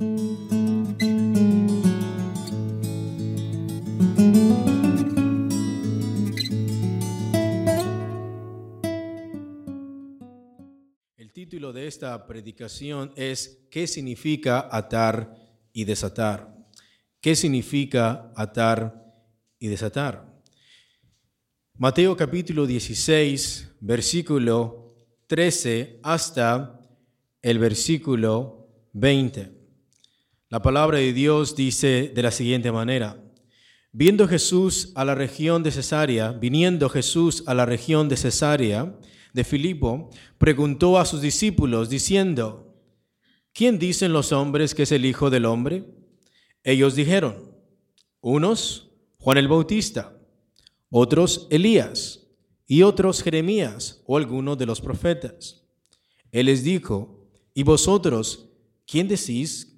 El título de esta predicación es ¿Qué significa atar y desatar? ¿Qué significa atar y desatar? Mateo capítulo 16, versículo 13 hasta el versículo 20. La palabra de Dios dice de la siguiente manera. Viendo Jesús a la región de Cesarea, viniendo Jesús a la región de Cesarea de Filipo, preguntó a sus discípulos diciendo, ¿quién dicen los hombres que es el Hijo del Hombre? Ellos dijeron, unos, Juan el Bautista, otros, Elías, y otros, Jeremías o alguno de los profetas. Él les dijo, ¿y vosotros, quién decís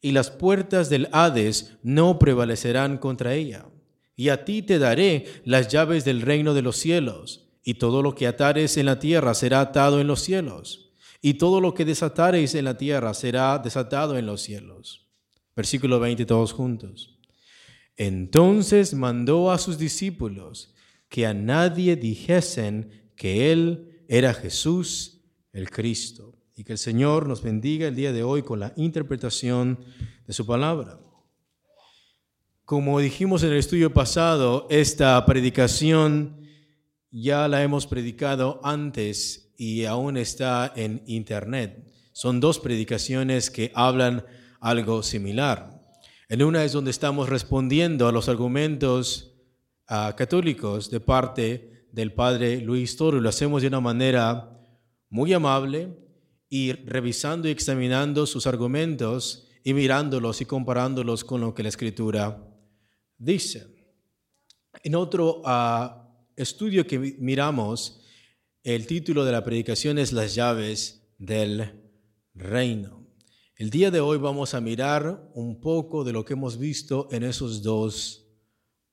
y las puertas del Hades no prevalecerán contra ella. Y a ti te daré las llaves del reino de los cielos, y todo lo que atares en la tierra será atado en los cielos, y todo lo que desatareis en la tierra será desatado en los cielos. Versículo 20 todos juntos. Entonces mandó a sus discípulos que a nadie dijesen que él era Jesús el Cristo y que el Señor nos bendiga el día de hoy con la interpretación de su palabra. Como dijimos en el estudio pasado, esta predicación ya la hemos predicado antes y aún está en internet. Son dos predicaciones que hablan algo similar. En una es donde estamos respondiendo a los argumentos uh, católicos de parte del padre Luis Toro. Lo hacemos de una manera muy amable, y revisando y examinando sus argumentos y mirándolos y comparándolos con lo que la escritura dice. En otro ah, estudio que miramos, el título de la predicación es Las llaves del reino. El día de hoy vamos a mirar un poco de lo que hemos visto en esos dos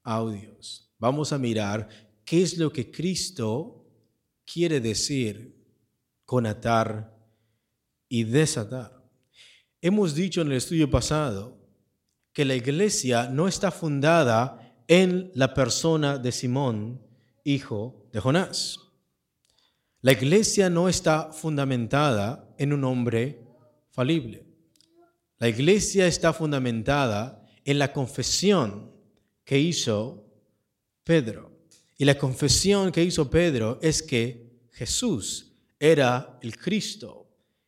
audios. Vamos a mirar qué es lo que Cristo quiere decir con atar y desatar. Hemos dicho en el estudio pasado que la iglesia no está fundada en la persona de Simón, hijo de Jonás. La iglesia no está fundamentada en un hombre falible. La iglesia está fundamentada en la confesión que hizo Pedro. Y la confesión que hizo Pedro es que Jesús era el Cristo,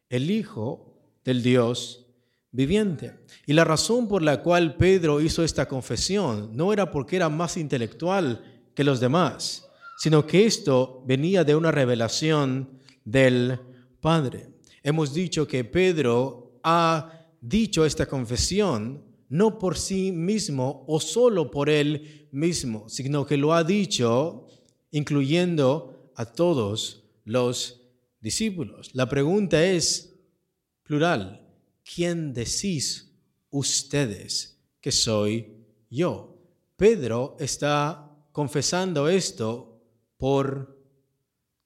el Hijo del Dios viviente. Y la razón por la cual Pedro hizo esta confesión no era porque era más intelectual que los demás, sino que esto venía de una revelación del Padre. Hemos dicho que Pedro ha dicho esta confesión no por sí mismo o solo por él mismo, sino que lo ha dicho incluyendo a todos los discípulos. La pregunta es, plural, ¿quién decís ustedes que soy yo? Pedro está confesando esto por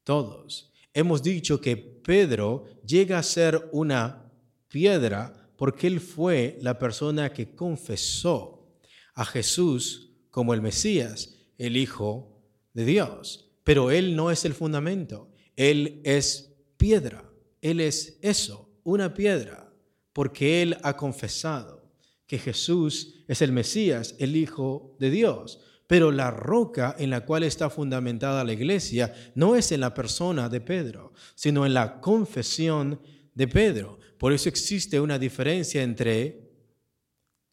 todos. Hemos dicho que Pedro llega a ser una piedra porque él fue la persona que confesó a Jesús como el Mesías, el Hijo de Dios. Pero él no es el fundamento. Él es piedra, Él es eso, una piedra, porque Él ha confesado que Jesús es el Mesías, el Hijo de Dios. Pero la roca en la cual está fundamentada la iglesia no es en la persona de Pedro, sino en la confesión de Pedro. Por eso existe una diferencia entre,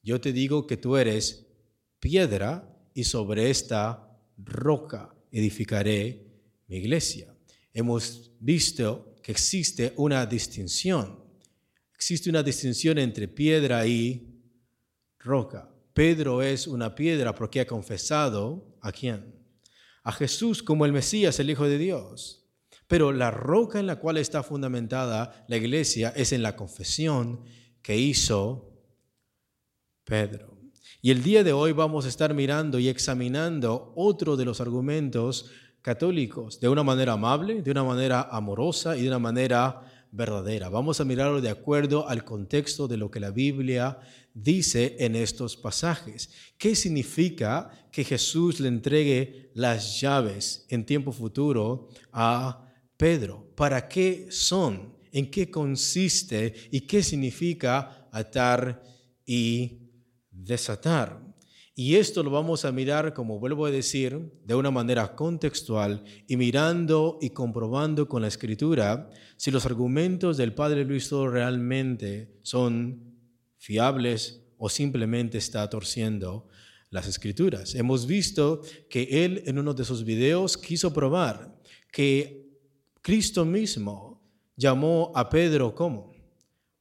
yo te digo que tú eres piedra y sobre esta roca edificaré mi iglesia hemos visto existe una distinción. Existe una distinción entre piedra y roca. Pedro es una piedra porque ha confesado a quién? A Jesús como el Mesías, el Hijo de Dios. Pero la roca en la cual está fundamentada la iglesia es en la confesión que hizo Pedro. Y el día de hoy vamos a estar mirando y examinando otro de los argumentos católicos de una manera amable, de una manera amorosa y de una manera verdadera. Vamos a mirarlo de acuerdo al contexto de lo que la Biblia dice en estos pasajes. ¿Qué significa que Jesús le entregue las llaves en tiempo futuro a Pedro? ¿Para qué son? ¿En qué consiste? ¿Y qué significa atar y desatar? Y esto lo vamos a mirar, como vuelvo a decir, de una manera contextual y mirando y comprobando con la escritura si los argumentos del Padre Luis Toro realmente son fiables o simplemente está torciendo las escrituras. Hemos visto que él en uno de sus videos quiso probar que Cristo mismo llamó a Pedro como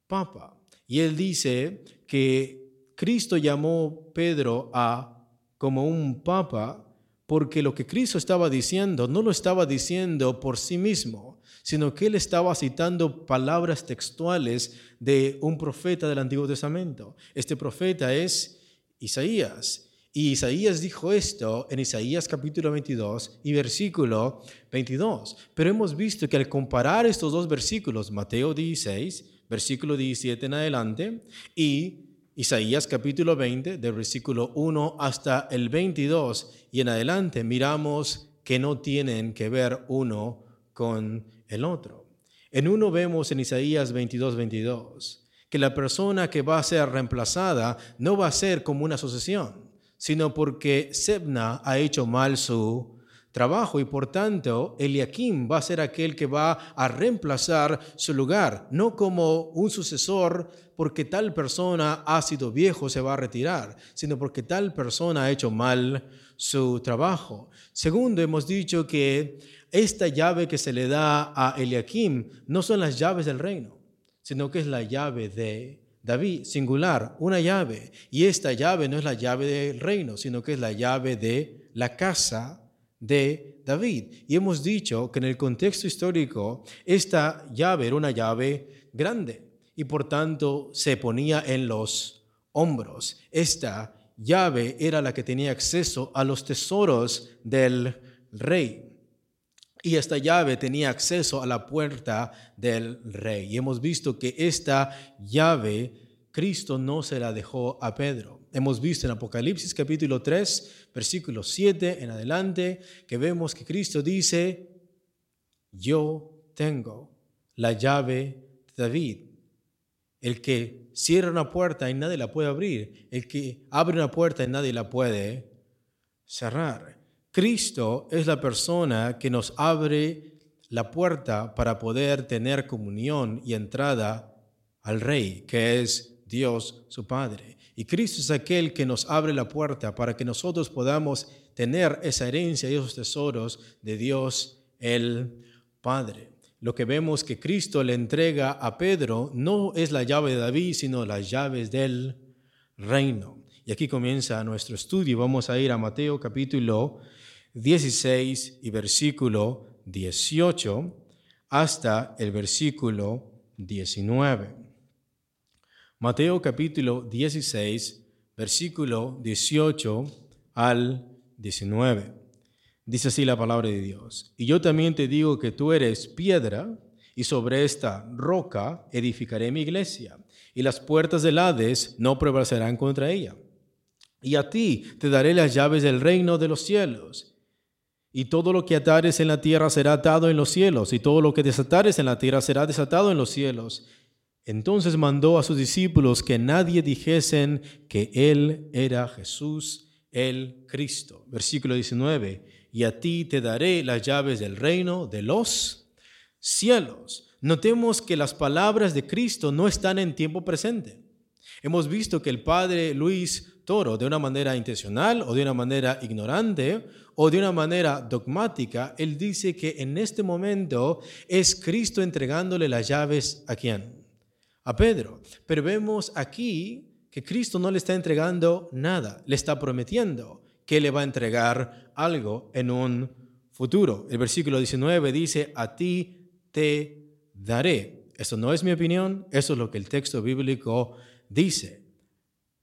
Papa. Y él dice que Cristo llamó Pedro a como un papa porque lo que Cristo estaba diciendo no lo estaba diciendo por sí mismo, sino que él estaba citando palabras textuales de un profeta del Antiguo Testamento. Este profeta es Isaías. Y Isaías dijo esto en Isaías capítulo 22 y versículo 22. Pero hemos visto que al comparar estos dos versículos, Mateo 16, versículo 17 en adelante, y Isaías capítulo 20, del versículo 1 hasta el 22 y en adelante, miramos que no tienen que ver uno con el otro. En uno vemos en Isaías 22, 22, que la persona que va a ser reemplazada no va a ser como una sucesión, sino porque Sebna ha hecho mal su trabajo y por tanto Eliakim va a ser aquel que va a reemplazar su lugar, no como un sucesor porque tal persona ha sido viejo, se va a retirar, sino porque tal persona ha hecho mal su trabajo. Segundo, hemos dicho que esta llave que se le da a Eliakim no son las llaves del reino, sino que es la llave de David, singular, una llave. Y esta llave no es la llave del reino, sino que es la llave de la casa de David. Y hemos dicho que en el contexto histórico esta llave era una llave grande y por tanto se ponía en los hombros. Esta llave era la que tenía acceso a los tesoros del rey. Y esta llave tenía acceso a la puerta del rey. Y hemos visto que esta llave Cristo no se la dejó a Pedro. Hemos visto en Apocalipsis capítulo 3, versículo 7 en adelante, que vemos que Cristo dice, yo tengo la llave de David. El que cierra una puerta y nadie la puede abrir. El que abre una puerta y nadie la puede cerrar. Cristo es la persona que nos abre la puerta para poder tener comunión y entrada al Rey, que es Dios su Padre. Y Cristo es aquel que nos abre la puerta para que nosotros podamos tener esa herencia y esos tesoros de Dios el Padre. Lo que vemos que Cristo le entrega a Pedro no es la llave de David, sino las llaves del reino. Y aquí comienza nuestro estudio. Vamos a ir a Mateo capítulo 16 y versículo 18 hasta el versículo 19. Mateo capítulo 16, versículo 18 al 19. Dice así la palabra de Dios. Y yo también te digo que tú eres piedra y sobre esta roca edificaré mi iglesia y las puertas del Hades no prevalecerán contra ella. Y a ti te daré las llaves del reino de los cielos. Y todo lo que atares en la tierra será atado en los cielos, y todo lo que desatares en la tierra será desatado en los cielos. Entonces mandó a sus discípulos que nadie dijesen que Él era Jesús el Cristo. Versículo 19. Y a ti te daré las llaves del reino de los cielos. Notemos que las palabras de Cristo no están en tiempo presente. Hemos visto que el padre Luis Toro, de una manera intencional o de una manera ignorante o de una manera dogmática, él dice que en este momento es Cristo entregándole las llaves a quién? A Pedro. Pero vemos aquí que Cristo no le está entregando nada, le está prometiendo que le va a entregar algo en un futuro. El versículo 19 dice, a ti te daré. Eso no es mi opinión, eso es lo que el texto bíblico dice.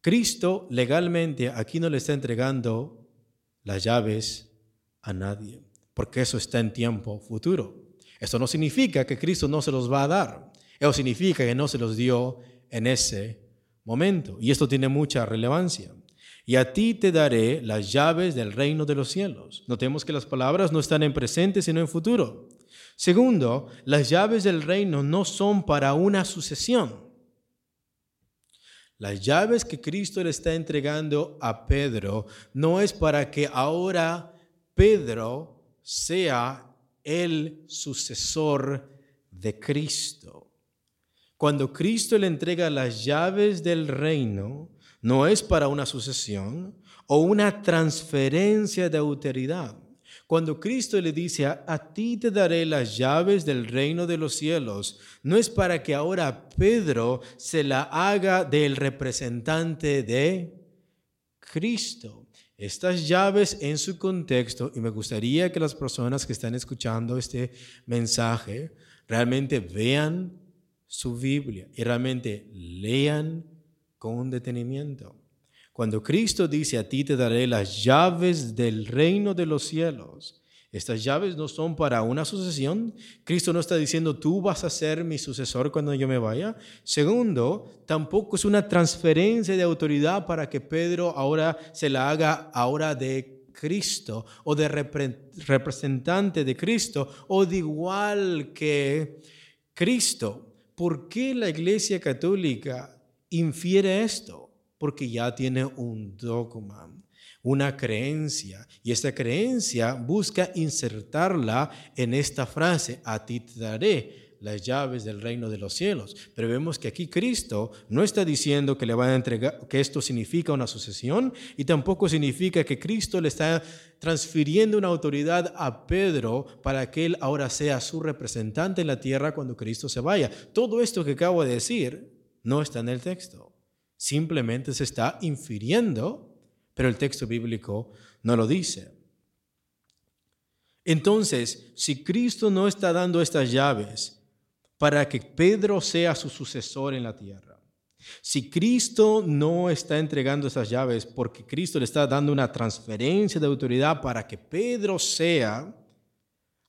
Cristo legalmente aquí no le está entregando las llaves a nadie, porque eso está en tiempo futuro. Eso no significa que Cristo no se los va a dar. Eso significa que no se los dio en ese momento. Y esto tiene mucha relevancia. Y a ti te daré las llaves del reino de los cielos. Notemos que las palabras no están en presente, sino en futuro. Segundo, las llaves del reino no son para una sucesión. Las llaves que Cristo le está entregando a Pedro no es para que ahora Pedro sea el sucesor de Cristo. Cuando Cristo le entrega las llaves del reino, no es para una sucesión o una transferencia de autoridad. Cuando Cristo le dice, a, ti te daré las llaves del reino de los cielos, no es para que ahora Pedro se la haga del representante de Cristo. Estas llaves en su contexto, y me gustaría que las personas que están escuchando este mensaje realmente vean su Biblia y realmente lean con detenimiento. Cuando Cristo dice a ti te daré las llaves del reino de los cielos, estas llaves no son para una sucesión. Cristo no está diciendo tú vas a ser mi sucesor cuando yo me vaya. Segundo, tampoco es una transferencia de autoridad para que Pedro ahora se la haga ahora de Cristo o de representante de Cristo o de igual que Cristo. ¿Por qué la Iglesia Católica infiere esto? Porque ya tiene un dogma, una creencia, y esta creencia busca insertarla en esta frase, a ti te daré las llaves del reino de los cielos. Pero vemos que aquí Cristo no está diciendo que le va a entregar, que esto significa una sucesión y tampoco significa que Cristo le está transfiriendo una autoridad a Pedro para que él ahora sea su representante en la tierra cuando Cristo se vaya. Todo esto que acabo de decir no está en el texto. Simplemente se está infiriendo, pero el texto bíblico no lo dice. Entonces, si Cristo no está dando estas llaves para que Pedro sea su sucesor en la tierra, si Cristo no está entregando esas llaves porque Cristo le está dando una transferencia de autoridad para que Pedro sea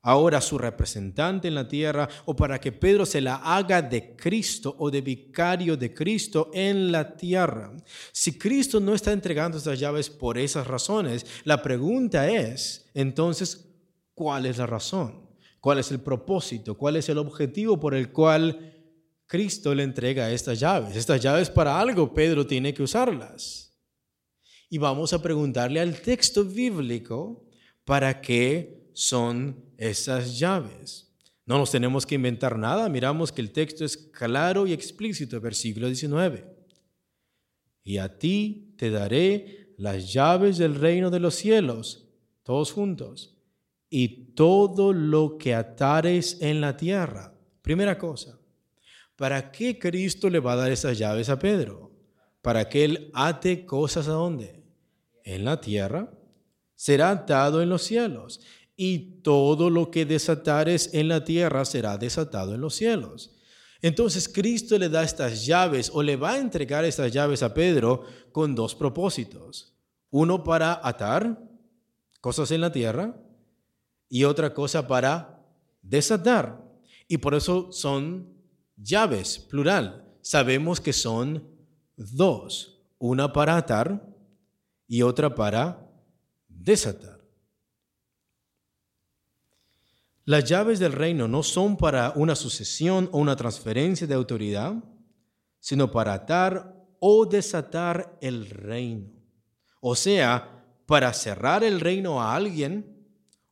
ahora su representante en la tierra o para que Pedro se la haga de Cristo o de vicario de Cristo en la tierra. Si Cristo no está entregando esas llaves por esas razones, la pregunta es, entonces, ¿cuál es la razón? ¿Cuál es el propósito? ¿Cuál es el objetivo por el cual Cristo le entrega estas llaves? Estas llaves para algo Pedro tiene que usarlas. Y vamos a preguntarle al texto bíblico para qué son esas llaves. No nos tenemos que inventar nada, miramos que el texto es claro y explícito, versículo 19. Y a ti te daré las llaves del reino de los cielos, todos juntos, y todo lo que atares en la tierra. Primera cosa, ¿para qué Cristo le va a dar esas llaves a Pedro? Para que él ate cosas a dónde? En la tierra, será atado en los cielos y todo lo que desatares en la tierra será desatado en los cielos. Entonces Cristo le da estas llaves o le va a entregar estas llaves a Pedro con dos propósitos. Uno para atar cosas en la tierra y otra cosa para desatar. Y por eso son llaves, plural. Sabemos que son dos. Una para atar y otra para desatar. Las llaves del reino no son para una sucesión o una transferencia de autoridad, sino para atar o desatar el reino. O sea, para cerrar el reino a alguien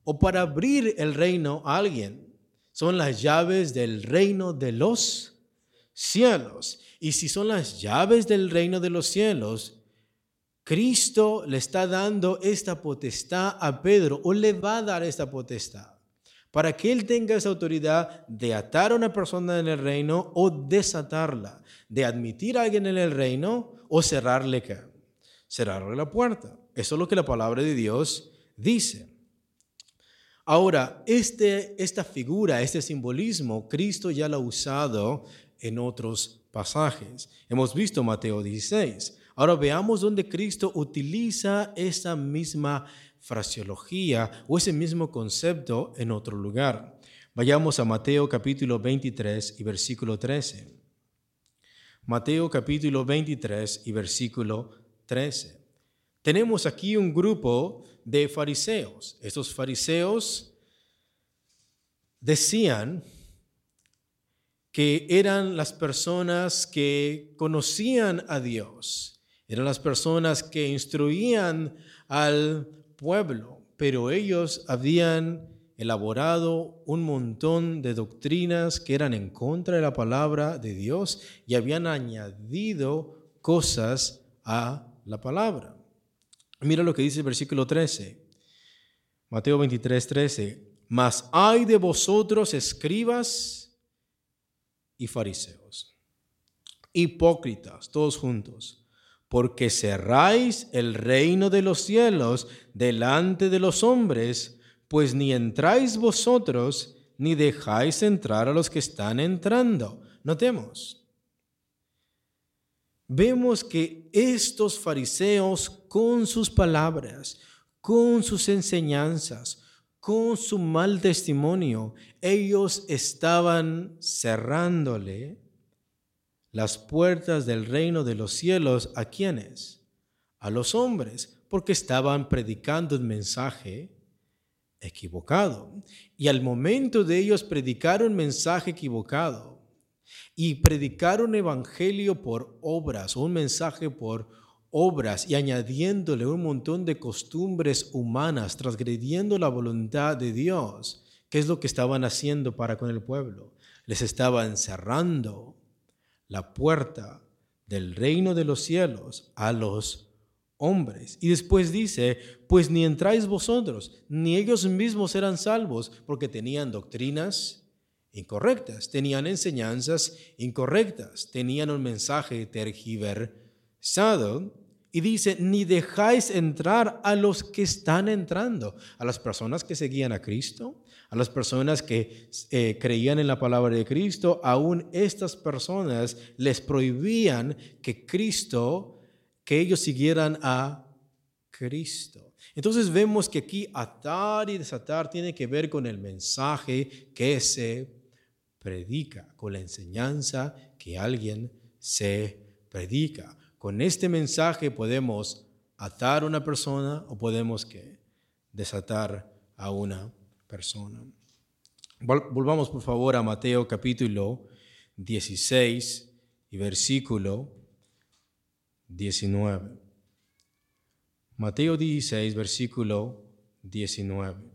o para abrir el reino a alguien. Son las llaves del reino de los cielos. Y si son las llaves del reino de los cielos, Cristo le está dando esta potestad a Pedro o le va a dar esta potestad para que Él tenga esa autoridad de atar a una persona en el reino o desatarla, de admitir a alguien en el reino o cerrarle? Cerrarle la puerta. Eso es lo que la palabra de Dios dice. Ahora, este, esta figura, este simbolismo, Cristo ya lo ha usado en otros pasajes. Hemos visto Mateo 16. Ahora veamos dónde Cristo utiliza esa misma fraseología o ese mismo concepto en otro lugar. Vayamos a Mateo capítulo 23 y versículo 13. Mateo capítulo 23 y versículo 13. Tenemos aquí un grupo de fariseos. Estos fariseos decían que eran las personas que conocían a Dios, eran las personas que instruían al pueblo, pero ellos habían elaborado un montón de doctrinas que eran en contra de la palabra de Dios y habían añadido cosas a la palabra. Mira lo que dice el versículo 13. Mateo 23, 13. Mas hay de vosotros escribas y fariseos, hipócritas, todos juntos, porque cerráis el reino de los cielos delante de los hombres, pues ni entráis vosotros, ni dejáis entrar a los que están entrando. Notemos, vemos que estos fariseos con sus palabras, con sus enseñanzas, con su mal testimonio, ellos estaban cerrándole las puertas del reino de los cielos a quienes? A los hombres, porque estaban predicando un mensaje equivocado. Y al momento de ellos predicar un mensaje equivocado, y predicar un evangelio por obras, un mensaje por obras y añadiéndole un montón de costumbres humanas, transgrediendo la voluntad de Dios. ¿Qué es lo que estaban haciendo para con el pueblo? Les estaban cerrando la puerta del reino de los cielos a los hombres. Y después dice, pues ni entráis vosotros, ni ellos mismos eran salvos, porque tenían doctrinas incorrectas, tenían enseñanzas incorrectas, tenían un mensaje tergiversado. Y dice, ni dejáis entrar a los que están entrando, a las personas que seguían a Cristo, a las personas que eh, creían en la palabra de Cristo, aún estas personas les prohibían que Cristo, que ellos siguieran a Cristo. Entonces vemos que aquí atar y desatar tiene que ver con el mensaje que se predica, con la enseñanza que alguien se predica. Con este mensaje podemos atar a una persona o podemos que desatar a una persona. Volvamos por favor a Mateo capítulo 16 y versículo 19. Mateo 16, versículo 19.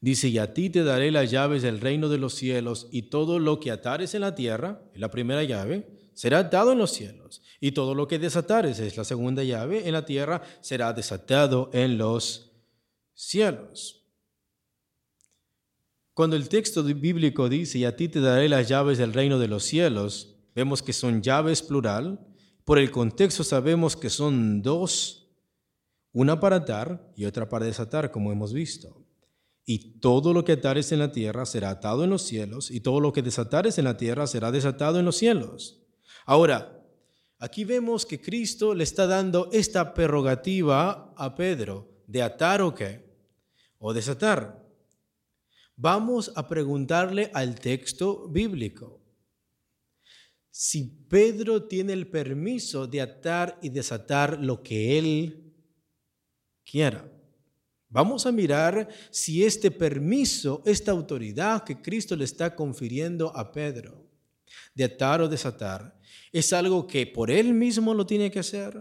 Dice, y a ti te daré las llaves del reino de los cielos, y todo lo que atares en la tierra, es la primera llave, será atado en los cielos, y todo lo que desatares, es la segunda llave, en la tierra, será desatado en los cielos. Cuando el texto bíblico dice, y a ti te daré las llaves del reino de los cielos, vemos que son llaves plural, por el contexto sabemos que son dos, una para atar y otra para desatar, como hemos visto. Y todo lo que atares en la tierra será atado en los cielos, y todo lo que desatares en la tierra será desatado en los cielos. Ahora, aquí vemos que Cristo le está dando esta prerrogativa a Pedro de atar o qué, o desatar. Vamos a preguntarle al texto bíblico. Si Pedro tiene el permiso de atar y desatar lo que él quiera. Vamos a mirar si este permiso, esta autoridad que Cristo le está confiriendo a Pedro de atar o desatar, es algo que por él mismo lo tiene que hacer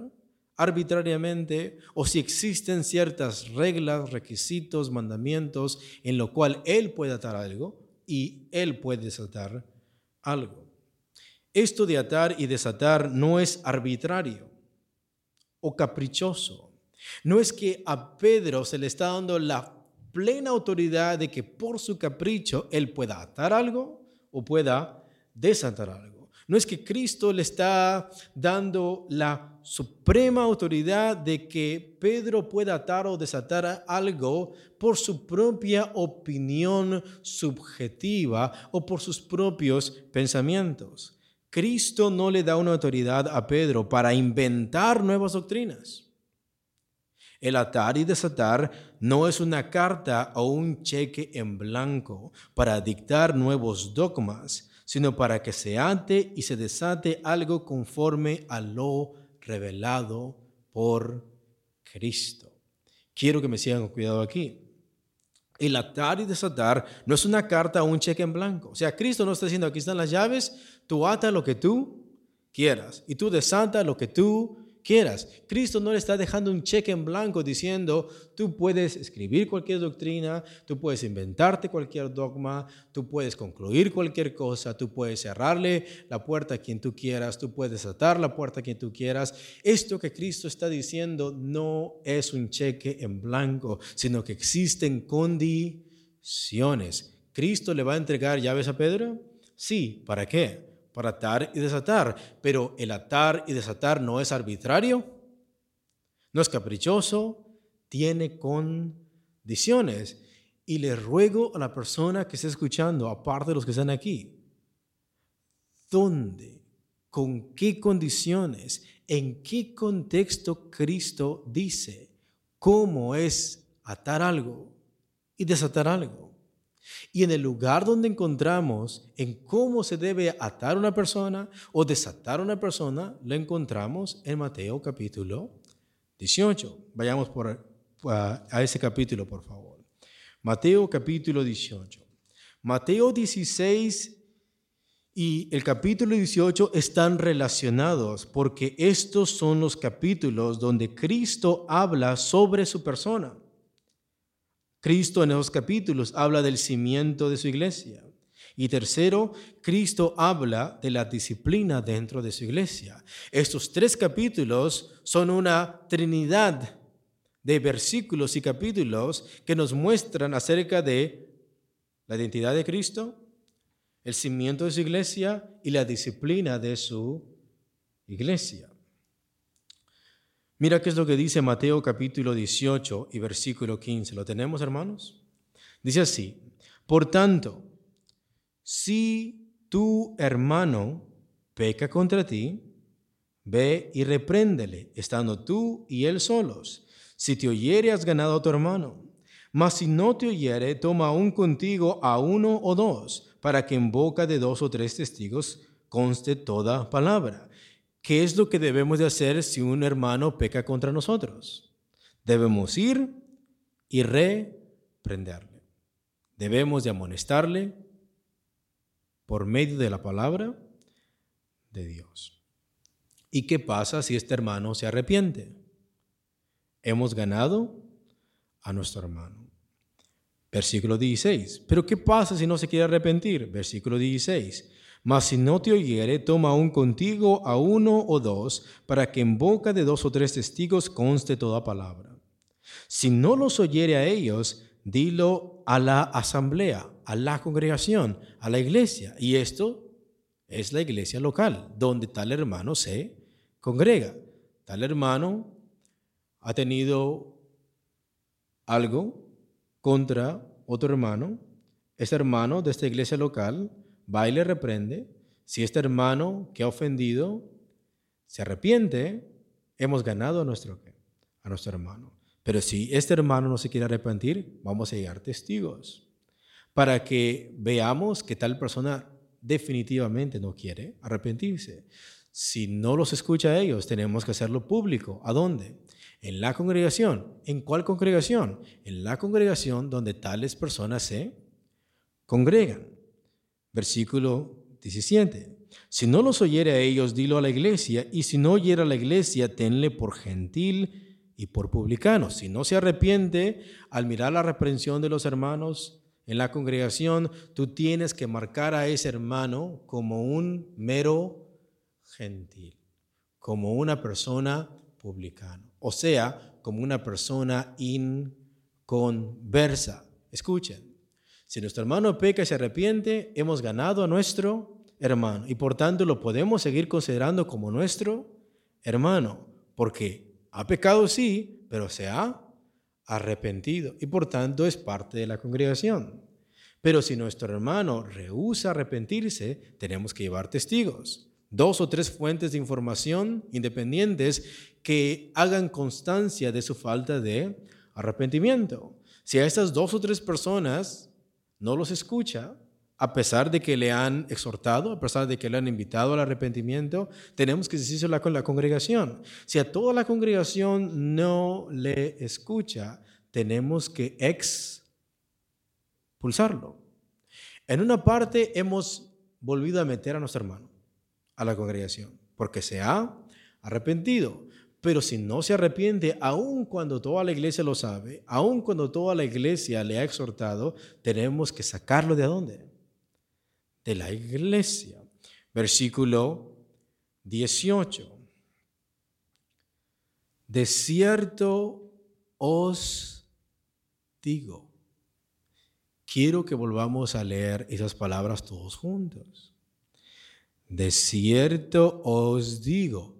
arbitrariamente o si existen ciertas reglas, requisitos, mandamientos en lo cual él puede atar algo y él puede desatar algo. Esto de atar y desatar no es arbitrario o caprichoso no es que a Pedro se le está dando la plena autoridad de que por su capricho él pueda atar algo o pueda desatar algo. No es que Cristo le está dando la suprema autoridad de que Pedro pueda atar o desatar algo por su propia opinión subjetiva o por sus propios pensamientos. Cristo no le da una autoridad a Pedro para inventar nuevas doctrinas. El atar y desatar no es una carta o un cheque en blanco para dictar nuevos dogmas, sino para que se ate y se desate algo conforme a lo revelado por Cristo. Quiero que me sigan con cuidado aquí. El atar y desatar no es una carta o un cheque en blanco. O sea, Cristo no está diciendo, aquí están las llaves, tú ata lo que tú quieras y tú desata lo que tú quieras. Cristo no le está dejando un cheque en blanco diciendo, tú puedes escribir cualquier doctrina, tú puedes inventarte cualquier dogma, tú puedes concluir cualquier cosa, tú puedes cerrarle la puerta a quien tú quieras, tú puedes atar la puerta a quien tú quieras. Esto que Cristo está diciendo no es un cheque en blanco, sino que existen condiciones. ¿Cristo le va a entregar llaves a Pedro? Sí, ¿para qué? Para atar y desatar, pero el atar y desatar no es arbitrario, no es caprichoso, tiene condiciones. Y le ruego a la persona que está escuchando, aparte de los que están aquí, ¿dónde, con qué condiciones, en qué contexto Cristo dice cómo es atar algo y desatar algo? Y en el lugar donde encontramos en cómo se debe atar una persona o desatar una persona, lo encontramos en Mateo capítulo 18. Vayamos por, a ese capítulo, por favor. Mateo capítulo 18. Mateo 16 y el capítulo 18 están relacionados porque estos son los capítulos donde Cristo habla sobre su persona. Cristo en esos capítulos habla del cimiento de su iglesia. Y tercero, Cristo habla de la disciplina dentro de su iglesia. Estos tres capítulos son una trinidad de versículos y capítulos que nos muestran acerca de la identidad de Cristo, el cimiento de su iglesia y la disciplina de su iglesia. Mira qué es lo que dice Mateo capítulo 18 y versículo 15. ¿Lo tenemos, hermanos? Dice así, por tanto, si tu hermano peca contra ti, ve y repréndele, estando tú y él solos. Si te oyere, has ganado a tu hermano. Mas si no te oyere, toma aún contigo a uno o dos, para que en boca de dos o tres testigos conste toda palabra. ¿Qué es lo que debemos de hacer si un hermano peca contra nosotros? Debemos ir y reprenderle. Debemos de amonestarle por medio de la palabra de Dios. ¿Y qué pasa si este hermano se arrepiente? Hemos ganado a nuestro hermano. Versículo 16. Pero ¿qué pasa si no se quiere arrepentir? Versículo 16. Mas si no te oyere, toma aún contigo a uno o dos, para que en boca de dos o tres testigos conste toda palabra. Si no los oyere a ellos, dilo a la asamblea, a la congregación, a la iglesia. Y esto es la iglesia local, donde tal hermano se congrega. Tal hermano ha tenido algo contra otro hermano. Ese hermano de esta iglesia local va reprende. Si este hermano que ha ofendido se arrepiente, hemos ganado a nuestro, a nuestro hermano. Pero si este hermano no se quiere arrepentir, vamos a llegar testigos para que veamos que tal persona definitivamente no quiere arrepentirse. Si no los escucha a ellos, tenemos que hacerlo público. ¿A dónde? En la congregación. ¿En cuál congregación? En la congregación donde tales personas se congregan. Versículo 17. Si no los oyere a ellos, dilo a la iglesia, y si no oyera a la iglesia, tenle por gentil y por publicano. Si no se arrepiente al mirar la reprensión de los hermanos en la congregación, tú tienes que marcar a ese hermano como un mero gentil, como una persona publicano, o sea, como una persona inconversa. Escuchen, si nuestro hermano peca y se arrepiente, hemos ganado a nuestro hermano y por tanto lo podemos seguir considerando como nuestro hermano, porque ha pecado sí, pero se ha arrepentido y por tanto es parte de la congregación. Pero si nuestro hermano rehúsa arrepentirse, tenemos que llevar testigos, dos o tres fuentes de información independientes que hagan constancia de su falta de arrepentimiento. Si a estas dos o tres personas no los escucha, a pesar de que le han exhortado, a pesar de que le han invitado al arrepentimiento, tenemos que decírselo con la congregación. Si a toda la congregación no le escucha, tenemos que expulsarlo. En una parte hemos volvido a meter a nuestro hermano a la congregación, porque se ha arrepentido. Pero si no se arrepiente, aun cuando toda la iglesia lo sabe, aun cuando toda la iglesia le ha exhortado, tenemos que sacarlo de dónde? De la iglesia. Versículo 18. De cierto os digo. Quiero que volvamos a leer esas palabras todos juntos. De cierto os digo.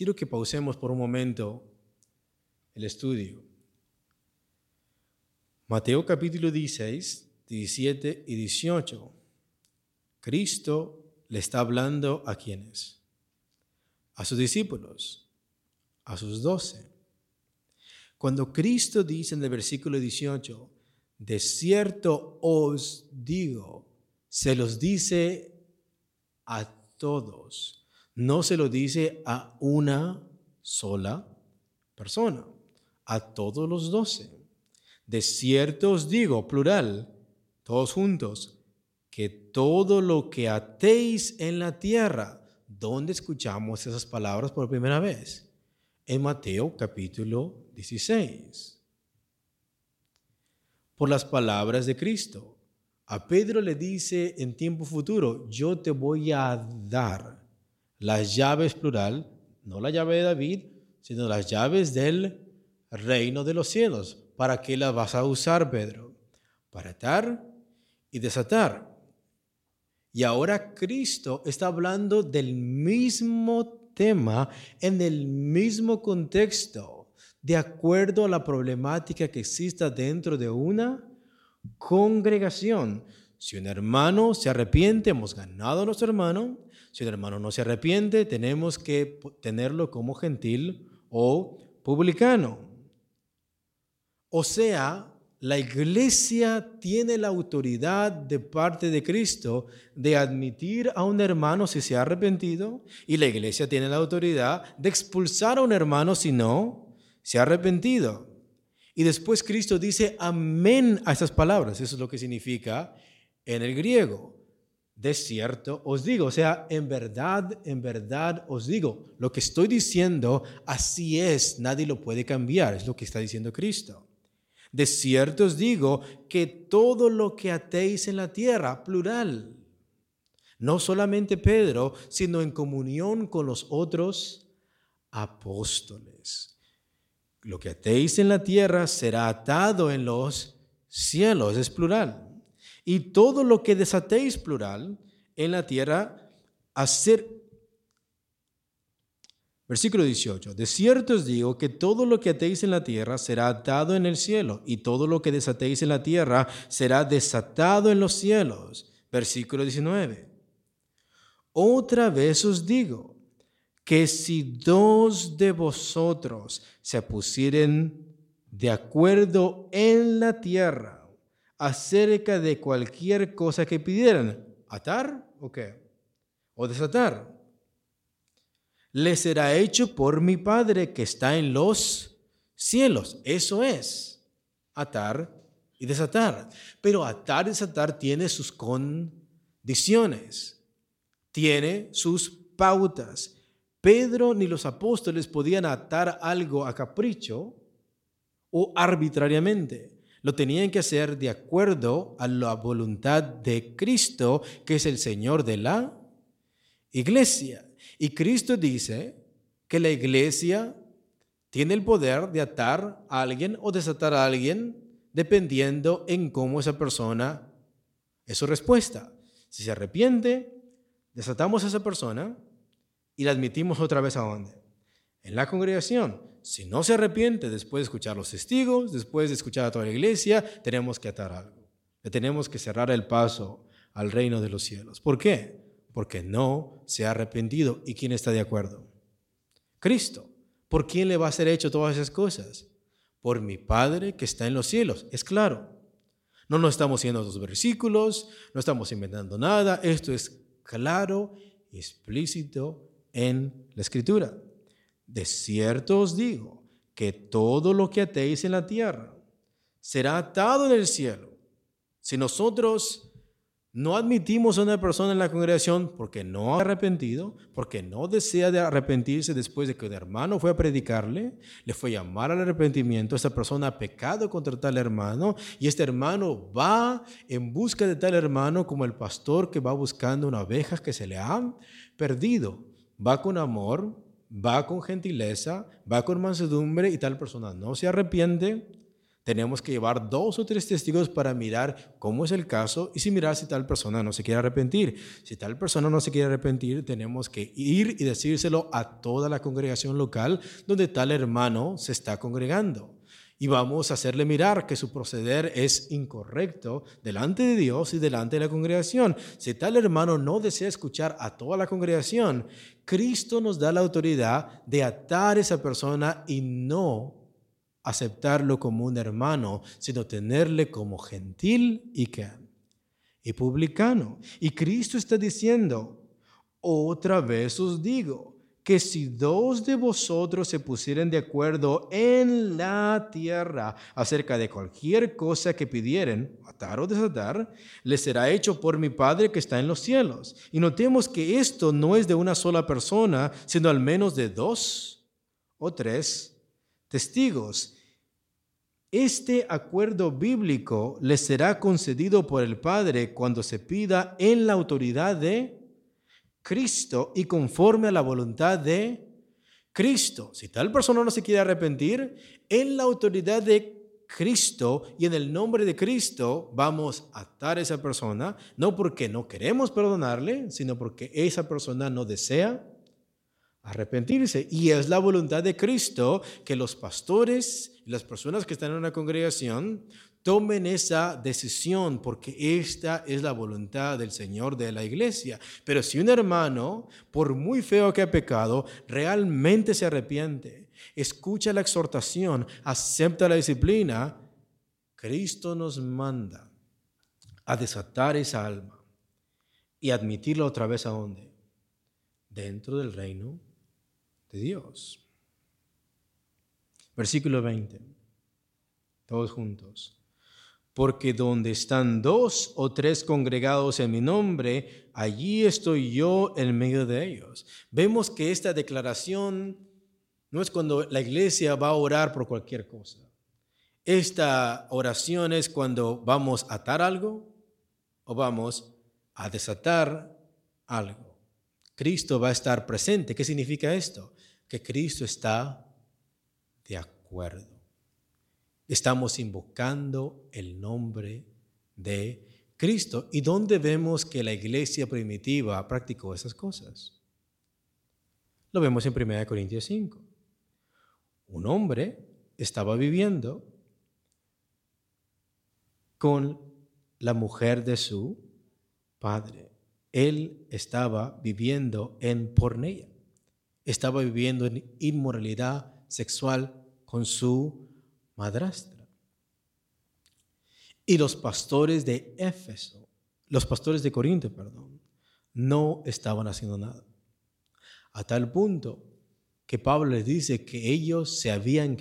Quiero que pausemos por un momento el estudio. Mateo capítulo 16, 17 y 18. Cristo le está hablando a quienes? A sus discípulos, a sus doce. Cuando Cristo dice en el versículo 18, de cierto os digo, se los dice a todos. No se lo dice a una sola persona, a todos los doce. De cierto os digo, plural, todos juntos, que todo lo que atéis en la tierra, ¿dónde escuchamos esas palabras por primera vez? En Mateo capítulo 16. Por las palabras de Cristo. A Pedro le dice en tiempo futuro, yo te voy a dar las llaves plural, no la llave de David, sino las llaves del reino de los cielos. ¿Para qué las vas a usar, Pedro? Para atar y desatar. Y ahora Cristo está hablando del mismo tema en el mismo contexto, de acuerdo a la problemática que exista dentro de una congregación. Si un hermano se arrepiente, hemos ganado a nuestro hermano. Si un hermano no se arrepiente, tenemos que tenerlo como gentil o publicano. O sea, la iglesia tiene la autoridad de parte de Cristo de admitir a un hermano si se ha arrepentido y la iglesia tiene la autoridad de expulsar a un hermano si no se ha arrepentido. Y después Cristo dice amén a esas palabras. Eso es lo que significa en el griego. De cierto os digo, o sea, en verdad, en verdad os digo, lo que estoy diciendo, así es, nadie lo puede cambiar, es lo que está diciendo Cristo. De cierto os digo que todo lo que atéis en la tierra, plural, no solamente Pedro, sino en comunión con los otros apóstoles lo que atéis en la tierra será atado en los cielos, es plural. Y todo lo que desatéis, plural, en la tierra, hacer... Versículo 18. De cierto os digo que todo lo que atéis en la tierra será atado en el cielo, y todo lo que desatéis en la tierra será desatado en los cielos. Versículo 19. Otra vez os digo que si dos de vosotros se pusieren de acuerdo en la tierra acerca de cualquier cosa que pidieran, atar o qué, o desatar, le será hecho por mi Padre que está en los cielos. Eso es atar y desatar. Pero atar y desatar tiene sus condiciones, tiene sus pautas Pedro ni los apóstoles podían atar algo a capricho o arbitrariamente. Lo tenían que hacer de acuerdo a la voluntad de Cristo, que es el Señor de la iglesia. Y Cristo dice que la iglesia tiene el poder de atar a alguien o desatar a alguien dependiendo en cómo esa persona es su respuesta. Si se arrepiente, desatamos a esa persona y la admitimos otra vez a dónde? En la congregación. Si no se arrepiente después de escuchar los testigos, después de escuchar a toda la iglesia, tenemos que atar algo. Tenemos que cerrar el paso al reino de los cielos. ¿Por qué? Porque no se ha arrepentido. ¿Y quién está de acuerdo? Cristo. ¿Por quién le va a ser hecho todas esas cosas? Por mi Padre que está en los cielos. Es claro. No nos estamos haciendo los versículos, no estamos inventando nada. Esto es claro explícito en la Escritura. De cierto os digo que todo lo que atéis en la tierra será atado en el cielo. Si nosotros no admitimos a una persona en la congregación porque no ha arrepentido, porque no desea de arrepentirse después de que un hermano fue a predicarle, le fue a llamar al arrepentimiento, esta persona ha pecado contra tal hermano y este hermano va en busca de tal hermano como el pastor que va buscando una oveja que se le ha perdido. Va con amor, va con gentileza, va con mansedumbre y tal persona no se arrepiente, tenemos que llevar dos o tres testigos para mirar cómo es el caso y si mirar si tal persona no se quiere arrepentir. Si tal persona no se quiere arrepentir, tenemos que ir y decírselo a toda la congregación local donde tal hermano se está congregando. Y vamos a hacerle mirar que su proceder es incorrecto delante de Dios y delante de la congregación. Si tal hermano no desea escuchar a toda la congregación, Cristo nos da la autoridad de atar a esa persona y no aceptarlo como un hermano, sino tenerle como gentil y qué? Y publicano. Y Cristo está diciendo, otra vez os digo, que si dos de vosotros se pusieren de acuerdo en la tierra acerca de cualquier cosa que pidieren, atar o desatar, les será hecho por mi Padre que está en los cielos. Y notemos que esto no es de una sola persona, sino al menos de dos o tres testigos. Este acuerdo bíblico les será concedido por el Padre cuando se pida en la autoridad de Cristo y conforme a la voluntad de Cristo. Si tal persona no se quiere arrepentir, en la autoridad de Cristo y en el nombre de Cristo vamos a atar a esa persona, no porque no queremos perdonarle, sino porque esa persona no desea arrepentirse. Y es la voluntad de Cristo que los pastores y las personas que están en una congregación tomen esa decisión porque esta es la voluntad del Señor de la iglesia. Pero si un hermano, por muy feo que ha pecado, realmente se arrepiente, escucha la exhortación, acepta la disciplina, Cristo nos manda a desatar esa alma y admitirla otra vez a dónde? Dentro del reino de Dios. Versículo 20. Todos juntos. Porque donde están dos o tres congregados en mi nombre, allí estoy yo en medio de ellos. Vemos que esta declaración no es cuando la iglesia va a orar por cualquier cosa. Esta oración es cuando vamos a atar algo o vamos a desatar algo. Cristo va a estar presente. ¿Qué significa esto? que Cristo está de acuerdo. Estamos invocando el nombre de Cristo. ¿Y dónde vemos que la iglesia primitiva practicó esas cosas? Lo vemos en 1 Corintios 5. Un hombre estaba viviendo con la mujer de su padre. Él estaba viviendo en pornea estaba viviendo en inmoralidad sexual con su madrastra. Y los pastores de Éfeso, los pastores de Corinto, perdón, no estaban haciendo nada. A tal punto que Pablo les dice que ellos se habían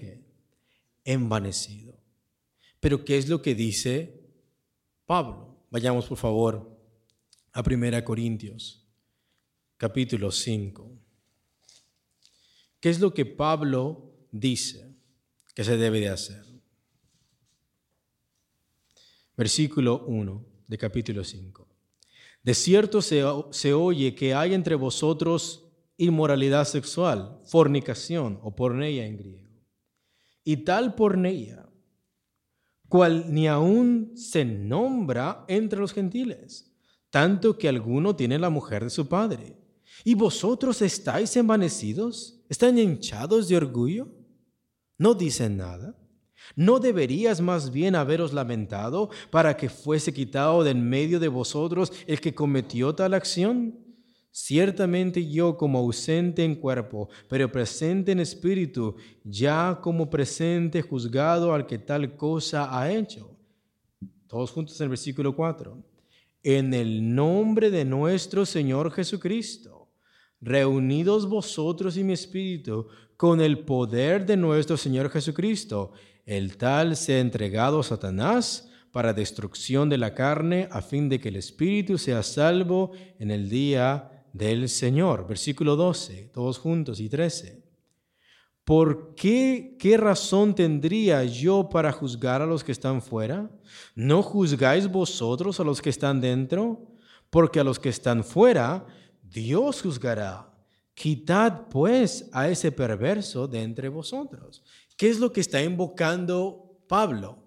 envanecido. Pero ¿qué es lo que dice Pablo? Vayamos por favor a 1 Corintios, capítulo 5. ¿Qué es lo que Pablo dice que se debe de hacer? Versículo 1 de capítulo 5. De cierto se, se oye que hay entre vosotros inmoralidad sexual, fornicación o porneia en griego. Y tal porneia, cual ni aún se nombra entre los gentiles, tanto que alguno tiene la mujer de su padre. ¿Y vosotros estáis envanecidos? ¿Están hinchados de orgullo? ¿No dicen nada? ¿No deberías más bien haberos lamentado para que fuese quitado de en medio de vosotros el que cometió tal acción? Ciertamente yo como ausente en cuerpo, pero presente en espíritu, ya como presente juzgado al que tal cosa ha hecho. Todos juntos en el versículo 4. En el nombre de nuestro Señor Jesucristo, reunidos vosotros y mi espíritu, con el poder de nuestro Señor Jesucristo, el tal se ha entregado a Satanás para destrucción de la carne, a fin de que el espíritu sea salvo en el día del Señor. Versículo 12, todos juntos y 13. ¿Por qué, qué razón tendría yo para juzgar a los que están fuera? ¿No juzgáis vosotros a los que están dentro? Porque a los que están fuera, Dios juzgará. Quitad pues a ese perverso de entre vosotros. ¿Qué es lo que está invocando Pablo?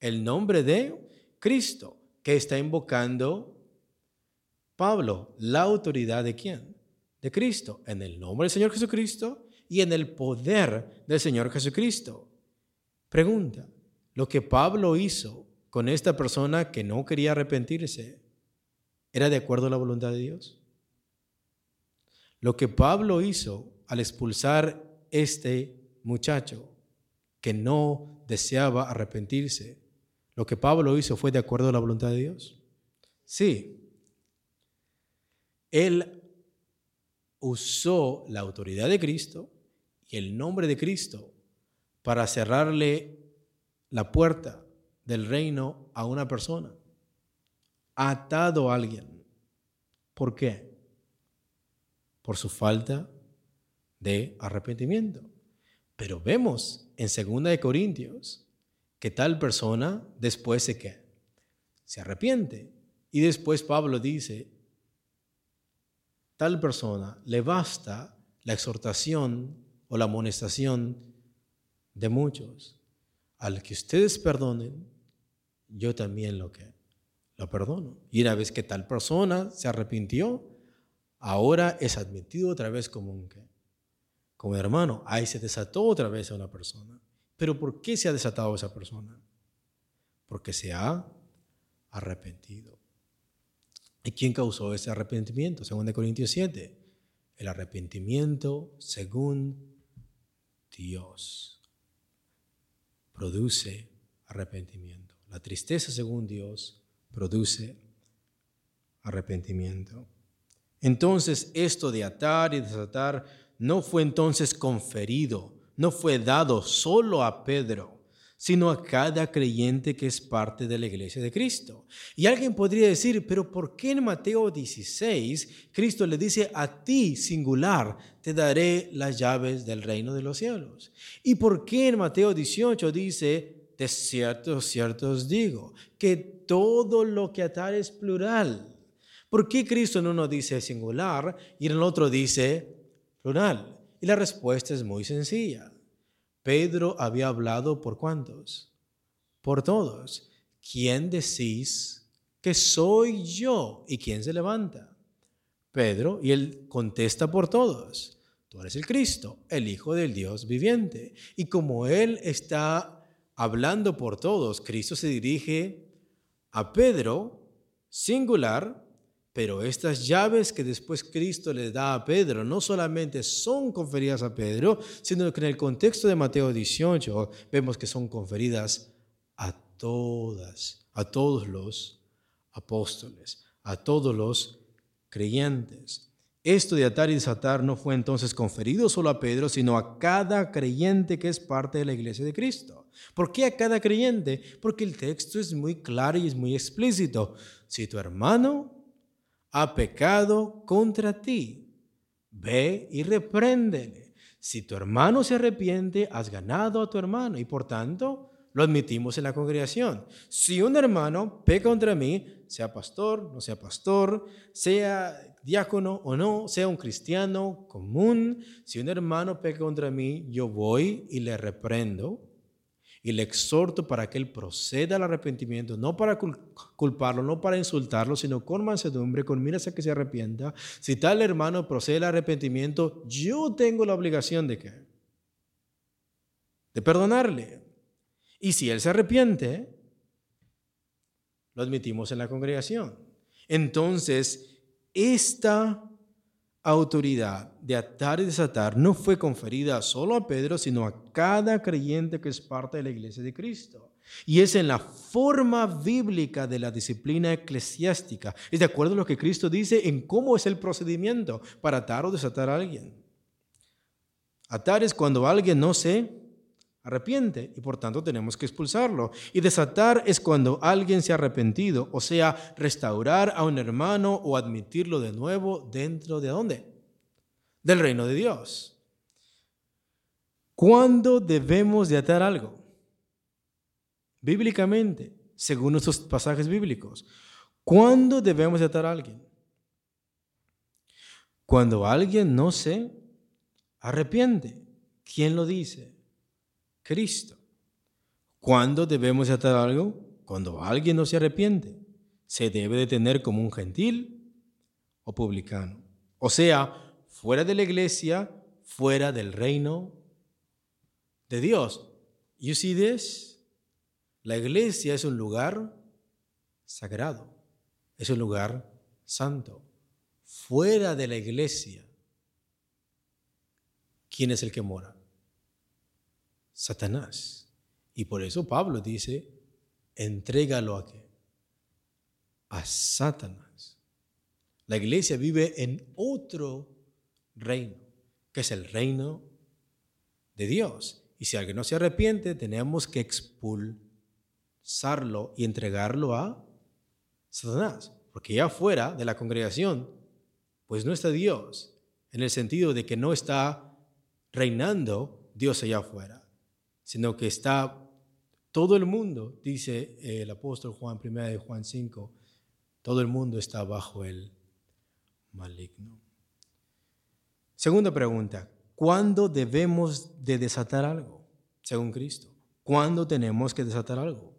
El nombre de Cristo. ¿Qué está invocando Pablo? La autoridad de quién? De Cristo. En el nombre del Señor Jesucristo y en el poder del Señor Jesucristo. Pregunta, ¿lo que Pablo hizo con esta persona que no quería arrepentirse era de acuerdo a la voluntad de Dios? Lo que Pablo hizo al expulsar este muchacho que no deseaba arrepentirse, lo que Pablo hizo fue de acuerdo a la voluntad de Dios. Sí, él usó la autoridad de Cristo y el nombre de Cristo para cerrarle la puerta del reino a una persona. Atado a alguien. ¿Por qué? Por su falta de arrepentimiento. Pero vemos en 2 Corintios que tal persona después se qué? Se arrepiente. Y después Pablo dice, tal persona le basta la exhortación o la amonestación de muchos. Al que ustedes perdonen, yo también lo que lo perdono. Y una vez que tal persona se arrepintió, ahora es admitido otra vez como un que como hermano, ahí se desató otra vez a una persona. Pero ¿por qué se ha desatado esa persona? Porque se ha arrepentido. ¿Y quién causó ese arrepentimiento? Según Corintios 7. El arrepentimiento según Dios produce arrepentimiento. La tristeza según Dios produce arrepentimiento. Entonces, esto de atar y desatar no fue entonces conferido, no fue dado solo a Pedro, sino a cada creyente que es parte de la iglesia de Cristo. Y alguien podría decir, pero ¿por qué en Mateo 16 Cristo le dice a ti singular, te daré las llaves del reino de los cielos? ¿Y por qué en Mateo 18 dice, de cierto, cierto os digo, que todo lo que atar es plural? ¿Por qué Cristo en uno dice singular y en el otro dice plural? Y la respuesta es muy sencilla. Pedro había hablado por cuántos? Por todos. ¿Quién decís que soy yo? ¿Y quién se levanta? Pedro, y él contesta por todos. Tú eres el Cristo, el Hijo del Dios viviente. Y como él está hablando por todos, Cristo se dirige a Pedro, singular, pero estas llaves que después Cristo le da a Pedro no solamente son conferidas a Pedro, sino que en el contexto de Mateo 18 vemos que son conferidas a todas, a todos los apóstoles, a todos los creyentes. Esto de atar y desatar no fue entonces conferido solo a Pedro, sino a cada creyente que es parte de la iglesia de Cristo. ¿Por qué a cada creyente? Porque el texto es muy claro y es muy explícito. Si tu hermano ha pecado contra ti. Ve y repréndele. Si tu hermano se arrepiente, has ganado a tu hermano y por tanto lo admitimos en la congregación. Si un hermano peca contra mí, sea pastor, no sea pastor, sea diácono o no, sea un cristiano común, si un hermano peca contra mí, yo voy y le reprendo. Y le exhorto para que él proceda al arrepentimiento, no para culparlo, no para insultarlo, sino con mansedumbre, con miras a que se arrepienta. Si tal hermano procede al arrepentimiento, yo tengo la obligación de qué? De perdonarle. Y si él se arrepiente, lo admitimos en la congregación. Entonces, esta autoridad de atar y desatar no fue conferida solo a Pedro, sino a cada creyente que es parte de la iglesia de Cristo. Y es en la forma bíblica de la disciplina eclesiástica. Es de acuerdo a lo que Cristo dice en cómo es el procedimiento para atar o desatar a alguien. Atar es cuando alguien no se arrepiente y por tanto tenemos que expulsarlo. Y desatar es cuando alguien se ha arrepentido, o sea, restaurar a un hermano o admitirlo de nuevo dentro de dónde? Del reino de Dios. ¿Cuándo debemos de atar algo? Bíblicamente, según estos pasajes bíblicos. ¿Cuándo debemos de atar a alguien? Cuando alguien no se arrepiente. ¿Quién lo dice? Cristo. ¿Cuándo debemos atar algo? Cuando alguien no se arrepiente. Se debe de tener como un gentil o publicano. O sea, fuera de la iglesia, fuera del reino de Dios. You see this? La iglesia es un lugar sagrado. Es un lugar santo. Fuera de la iglesia, ¿quién es el que mora? Satanás. Y por eso Pablo dice, entrégalo a qué? A Satanás. La iglesia vive en otro reino, que es el reino de Dios. Y si alguien no se arrepiente, tenemos que expulsarlo y entregarlo a Satanás. Porque ya fuera de la congregación, pues no está Dios, en el sentido de que no está reinando Dios allá afuera sino que está todo el mundo, dice el apóstol Juan, primera de Juan 5, todo el mundo está bajo el maligno. Segunda pregunta, ¿cuándo debemos de desatar algo, según Cristo? ¿Cuándo tenemos que desatar algo?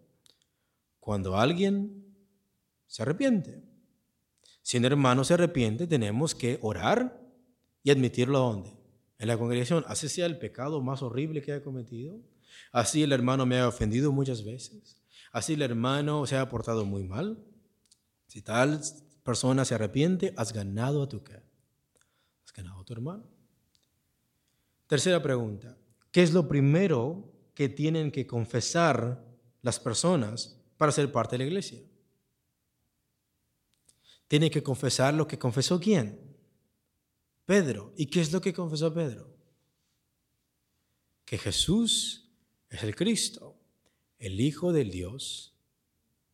Cuando alguien se arrepiente. Si un hermano se arrepiente, tenemos que orar y admitirlo a dónde? En la congregación, así sea el pecado más horrible que haya cometido, Así el hermano me ha ofendido muchas veces. Así el hermano se ha portado muy mal. Si tal persona se arrepiente, has ganado a tu qué? Has ganado a tu hermano. Tercera pregunta. ¿Qué es lo primero que tienen que confesar las personas para ser parte de la iglesia? Tiene que confesar lo que confesó quién? Pedro. ¿Y qué es lo que confesó Pedro? Que Jesús es el Cristo, el Hijo del Dios